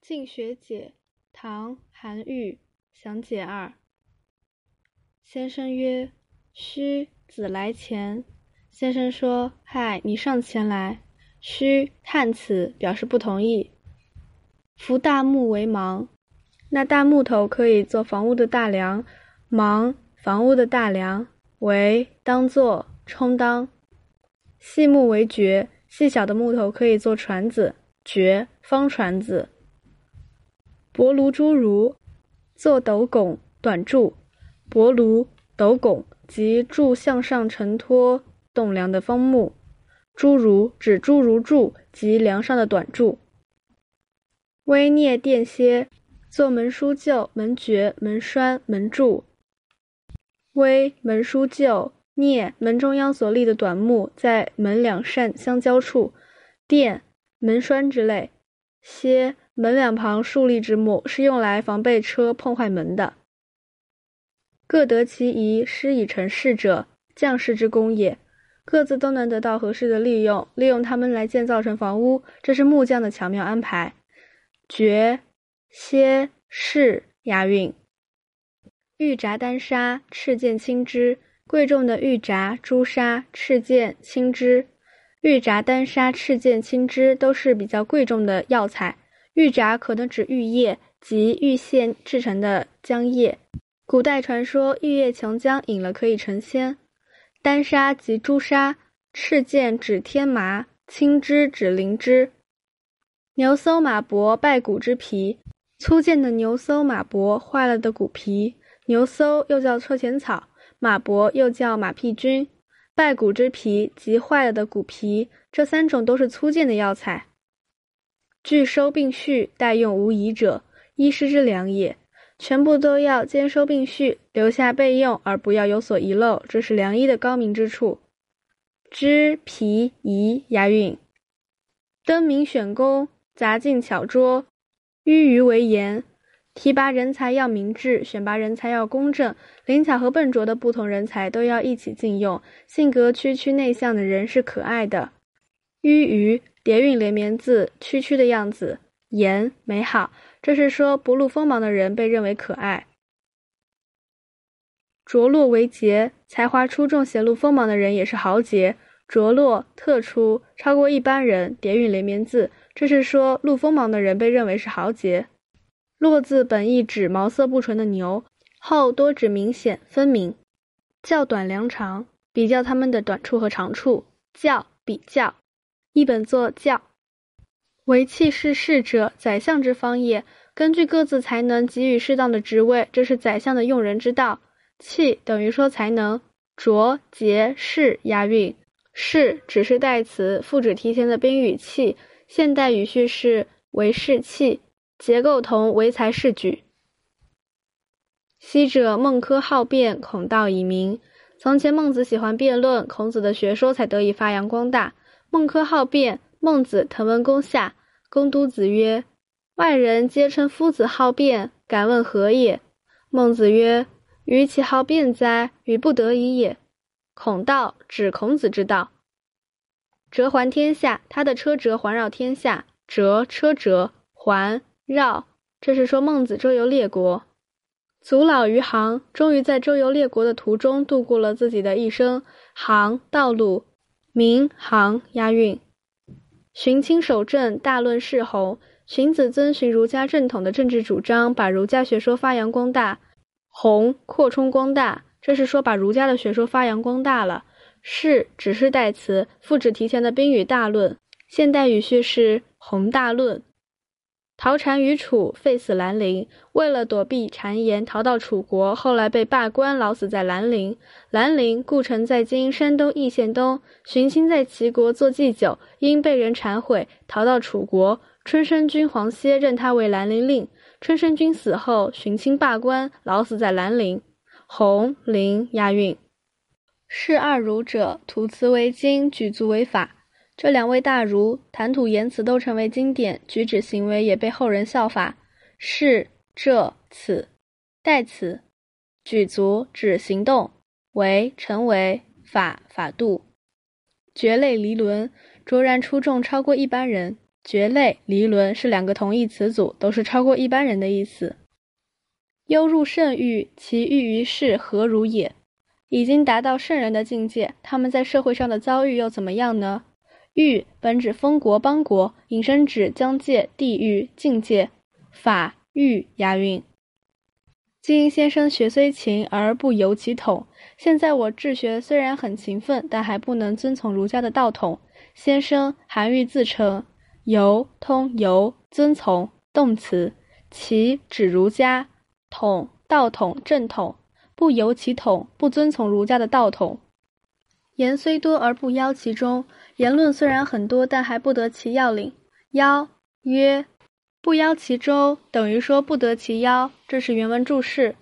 静学解，唐·韩愈，详解二。先生曰：“须子来前。”先生说：“嗨，你上前来。”须叹词，表示不同意。夫大木为芒，那大木头可以做房屋的大梁，芒房屋的大梁，为当做充当。细木为橛，细小的木头可以做船子，橛方船子。薄炉诸儒，做斗拱、短柱。薄炉、斗拱即柱向上承托栋梁的方木。诸儒指诸如柱及梁上的短柱。微聂殿歇，做门书臼、门橛、门栓、门柱。微门书臼，聂门中央所立的短木，在门两扇相交处。殿门栓之类。歇。门两旁竖立之木是用来防备车碰坏门的。各得其宜，施以成事者，将士之功也。各自都能得到合适的利用，利用它们来建造成房屋，这是木匠的巧妙安排。绝歇士押韵。玉札丹砂赤剑青枝，贵重的玉札、朱砂、赤剑、青枝。玉札丹砂赤剑青枝都是比较贵重的药材。玉札可能指玉叶及玉线制成的浆液。古代传说玉液琼浆饮了可以成仙。丹砂及朱砂，赤剑指天麻，青枝指灵芝。牛搜马脖败骨之皮，粗贱的牛搜马脖坏了的骨皮。牛搜又叫车前草，马脖又叫马屁菌，败骨之皮及坏了的骨皮，这三种都是粗贱的药材。拒收并蓄，待用无疑者，医师之良也。全部都要兼收并蓄，留下备用，而不要有所遗漏，这是良医的高明之处。知皮仪押韵。登名选功，杂进巧拙，迂余为言。提拔人才要明智，选拔人才要公正。灵巧和笨拙的不同人才都要一起禁用。性格区区内向的人是可爱的。迂余叠韵连绵字，区区的样子，严美好。这是说不露锋芒的人被认为可爱。着落为杰，才华出众、显露锋芒的人也是豪杰。着落特出，超过一般人，叠韵连绵字，这是说露锋芒的人被认为是豪杰。落字本意指毛色不纯的牛，后多指明显分明。较短量长，比较它们的短处和长处。较比较，一本作教。为气是士者，宰相之方也。根据各自才能给予适当的职位，这是宰相的用人之道。气等于说才能。卓节士押韵。士只是代词，复指提前的宾语气。现代语序是为士气，结构同为才士举。昔者孟轲好辩，孔道以明。从前孟子喜欢辩论，孔子的学说才得以发扬光大。孟轲好辩，孟子滕文公下。公都子曰：“外人皆称夫子好辩，敢问何也？”孟子曰：“予其好辩哉？予不得已也。”孔道指孔子之道。折环天下，他的车辙环绕天下。折车辙，环绕，这是说孟子周游列国。祖老于行，终于在周游列国的途中度过了自己的一生。行道路，名行押韵。荀卿守正，大论世侯。荀子遵循儒家正统的政治主张，把儒家学说发扬光大。弘扩充光大，这是说把儒家的学说发扬光大了。是只是代词，复指提前的宾语大论。现代语序是宏大论。陶禅于楚，废死兰陵。为了躲避谗言，逃到楚国，后来被罢官，老死在兰陵。兰陵，故城在今山东易县东。荀卿在齐国做祭酒，因被人谗毁，逃到楚国。春申君黄歇任他为兰陵令。春申君死后，荀卿罢官，老死在兰陵。红陵押韵。是二儒者，吐词为经，举足为法。这两位大儒谈吐言辞都成为经典，举止行为也被后人效法。是这此代词，举足指行动，为成为法法度，绝类离伦，卓然出众，超过一般人。蕨类、离伦是两个同义词组，都是超过一般人的意思。幽入圣域，其欲于世何如也？已经达到圣人的境界，他们在社会上的遭遇又怎么样呢？域本指封国邦国，引申指疆界、地域、境界。法域押韵。今先生学虽勤而不由其统。现在我治学虽然很勤奋，但还不能遵从儒家的道统。先生韩愈自称。由通由遵从动词，其指儒家统道统正统，不由其统，不遵从儒家的道统。言虽多而不邀其中，言论虽然很多，但还不得其要领。邀曰不邀其中，等于说不得其邀。这是原文注释。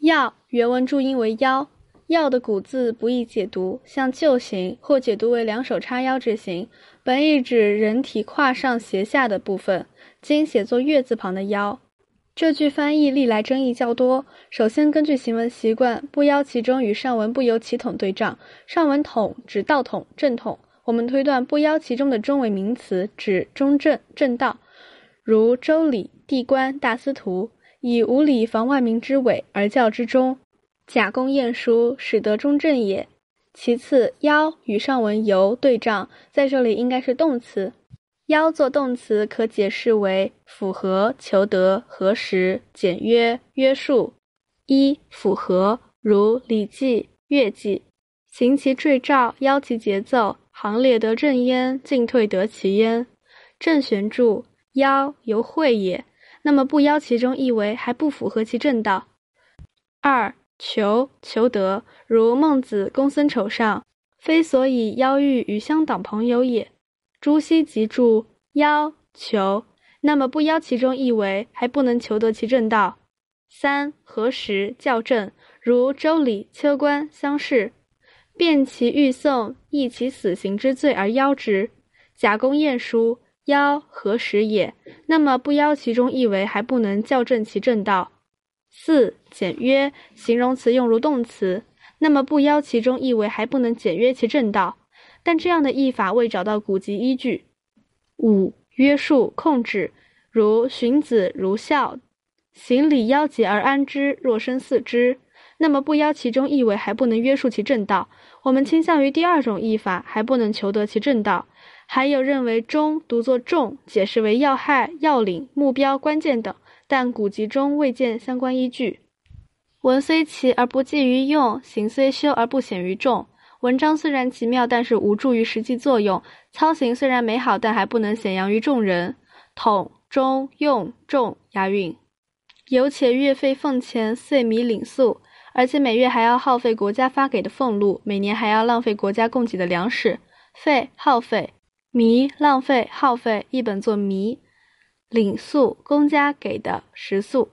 要原文注音为邀。要的古字不易解读，像旧形或解读为两手叉腰之形，本意指人体胯上斜下的部分，今写作月字旁的腰。这句翻译历来争议较多。首先，根据行文习惯，不邀其中与上文不由其统对仗。上文统指道统正统，我们推断不邀其中的中为名词，指中正正道，如周礼、地官、大司徒，以无礼防外民之伪而教之中。假公晏殊，使得中正也。其次，邀与上文由对仗，在这里应该是动词。邀做动词，可解释为符合、求得、核实、简约、约束。一符合，如《礼记·乐记》：“行其坠照，邀其节奏，行列得正焉，进退得其焉。”正玄注：邀由会也。那么不邀其中，意为还不符合其正道。二。求求得，如孟子公孙丑上，非所以邀遇与乡党朋友也。朱熹即注邀求，那么不邀其中意为还不能求得其正道。三何时校正，如周礼秋官乡试，辨其欲送，议其死刑之罪而邀之。贾公晏殊邀何时也？那么不邀其中意为还不能校正其正道。四简约形容词用如动词，那么不邀其中意为还不能简约其正道，但这样的译法未找到古籍依据。五约束控制，如荀子如孝，行礼邀节而安之，若生似之，那么不邀其中意味还不能约束其正道。我们倾向于第二种译法，还不能求得其正道。还有认为中读作重，解释为要害、要领、目标、关键等。但古籍中未见相关依据。文虽奇而不济于用，行虽修而不显于众。文章虽然奇妙，但是无助于实际作用。操行虽然美好，但还不能显扬于众人。统、中、用、重押韵。有且月费俸钱，岁米领粟，而且每月还要耗费国家发给的俸禄，每年还要浪费国家供给的粮食。费耗费，糜浪费耗费，一本作糜。领粟，公家给的食粟。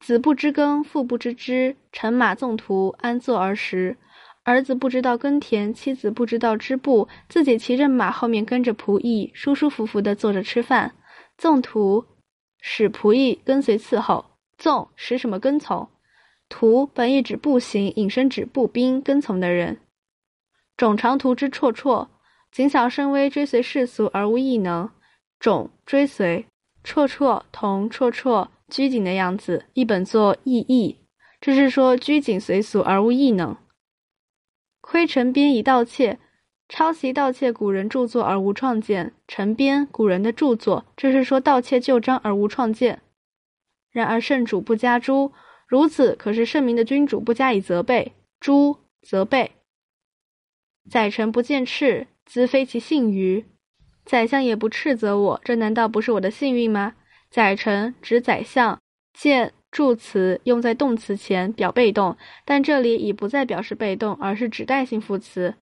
子不知耕，父不知织，乘马纵途，安坐而食。儿子不知道耕田，妻子不知道织布，自己骑着马，后面跟着仆役，舒舒服服地坐着吃饭。纵途，使仆役跟随伺候。纵使什么跟从？途本意指步行，引申指步兵跟从的人。种长途之绰绰，谨小慎微，追随世俗而无异能。种追随，绰绰同绰绰拘谨的样子，一本作意义，这是说拘谨随俗而无异能。窥陈编以盗窃，抄袭盗窃古人著作而无创建。陈编古人的著作，这是说盗窃旧章而无创建。然而圣主不加诛，如此可是圣明的君主不加以责备，诛责备。宰臣不见赤，兹非其幸于。宰相也不斥责我，这难道不是我的幸运吗？宰臣指宰相，见助词用在动词前表被动，但这里已不再表示被动，而是指代性副词。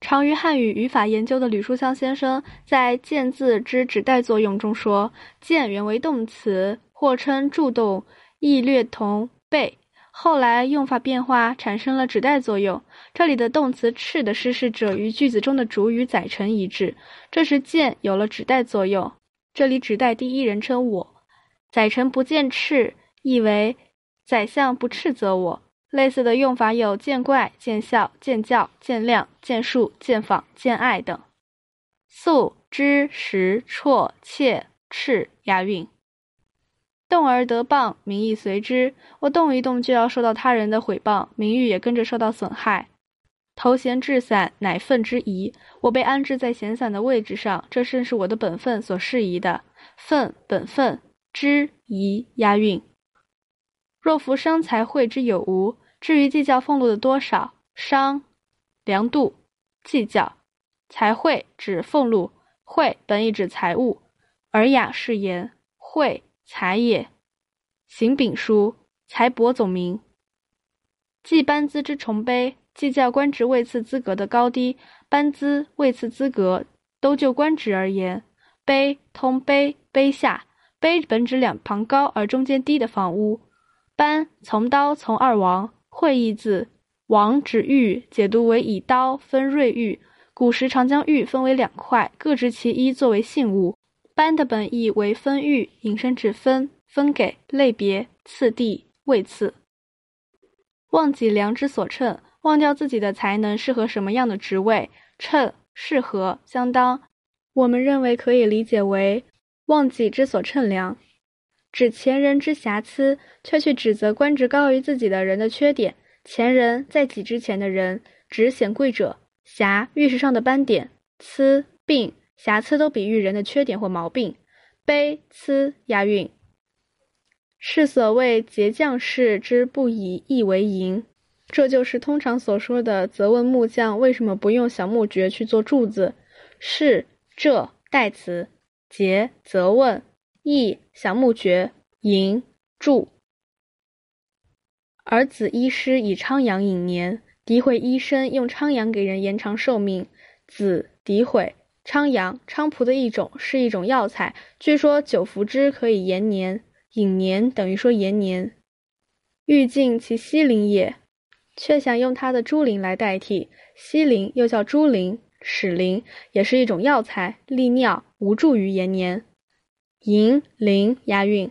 长于汉语语法研究的吕书香先生在“见”字之指代作用中说：“见”原为动词，或称助动，意略同被。后来用法变化，产生了指代作用。这里的动词“斥”的施事者与句子中的主语“宰臣”一致，这时“见”有了指代作用。这里指代第一人称我，“宰臣不见斥”，意为宰相不斥责我。类似的用法有见怪、见笑、见教、见谅、见恕、见访、见爱等。素知、识、绰、切、赤押韵。动而得谤，名亦随之。我动一动就要受到他人的毁谤，名誉也跟着受到损害。头衔置散，乃分之宜。我被安置在闲散的位置上，这正是我的本分所适宜的。分本分之宜押韵。若夫商财会之有无，至于计较俸禄的多少，商量度计较，财会指俸禄，会本意指财物。尔雅是言会才也。行丙书财帛总名。计班资之崇卑。计较官职位次资格的高低，班资位次资格都就官职而言。卑通卑卑下，卑本指两旁高而中间低的房屋。班从刀从二王，会意字，王指玉，解读为以刀分锐玉。古时常将玉分为两块，各执其一作为信物。班的本意为分玉，引申指分分给类别次第位次。忘己良之所称。忘掉自己的才能适合什么样的职位，称适合相当，我们认为可以理解为忘己之所称量，指前人之瑕疵，却去指责官职高于自己的人的缺点。前人在己之前的人，指显贵者。瑕玉石上的斑点，疵病瑕疵都比喻人的缺点或毛病。卑疵押韵，是所谓节将士之不以义为营。这就是通常所说的责问木匠为什么不用小木橛去做柱子。是这代词，节责问，义小木橛，营柱。而子医师以昌阳引年，诋毁医生用昌阳给人延长寿命。子诋毁昌阳，菖蒲的一种，是一种药材，据说久服之可以延年。引年等于说延年。欲尽其西陵也。却想用它的猪苓来代替西林，又叫猪苓、齿苓，也是一种药材，利尿，无助于延年。银苓押韵。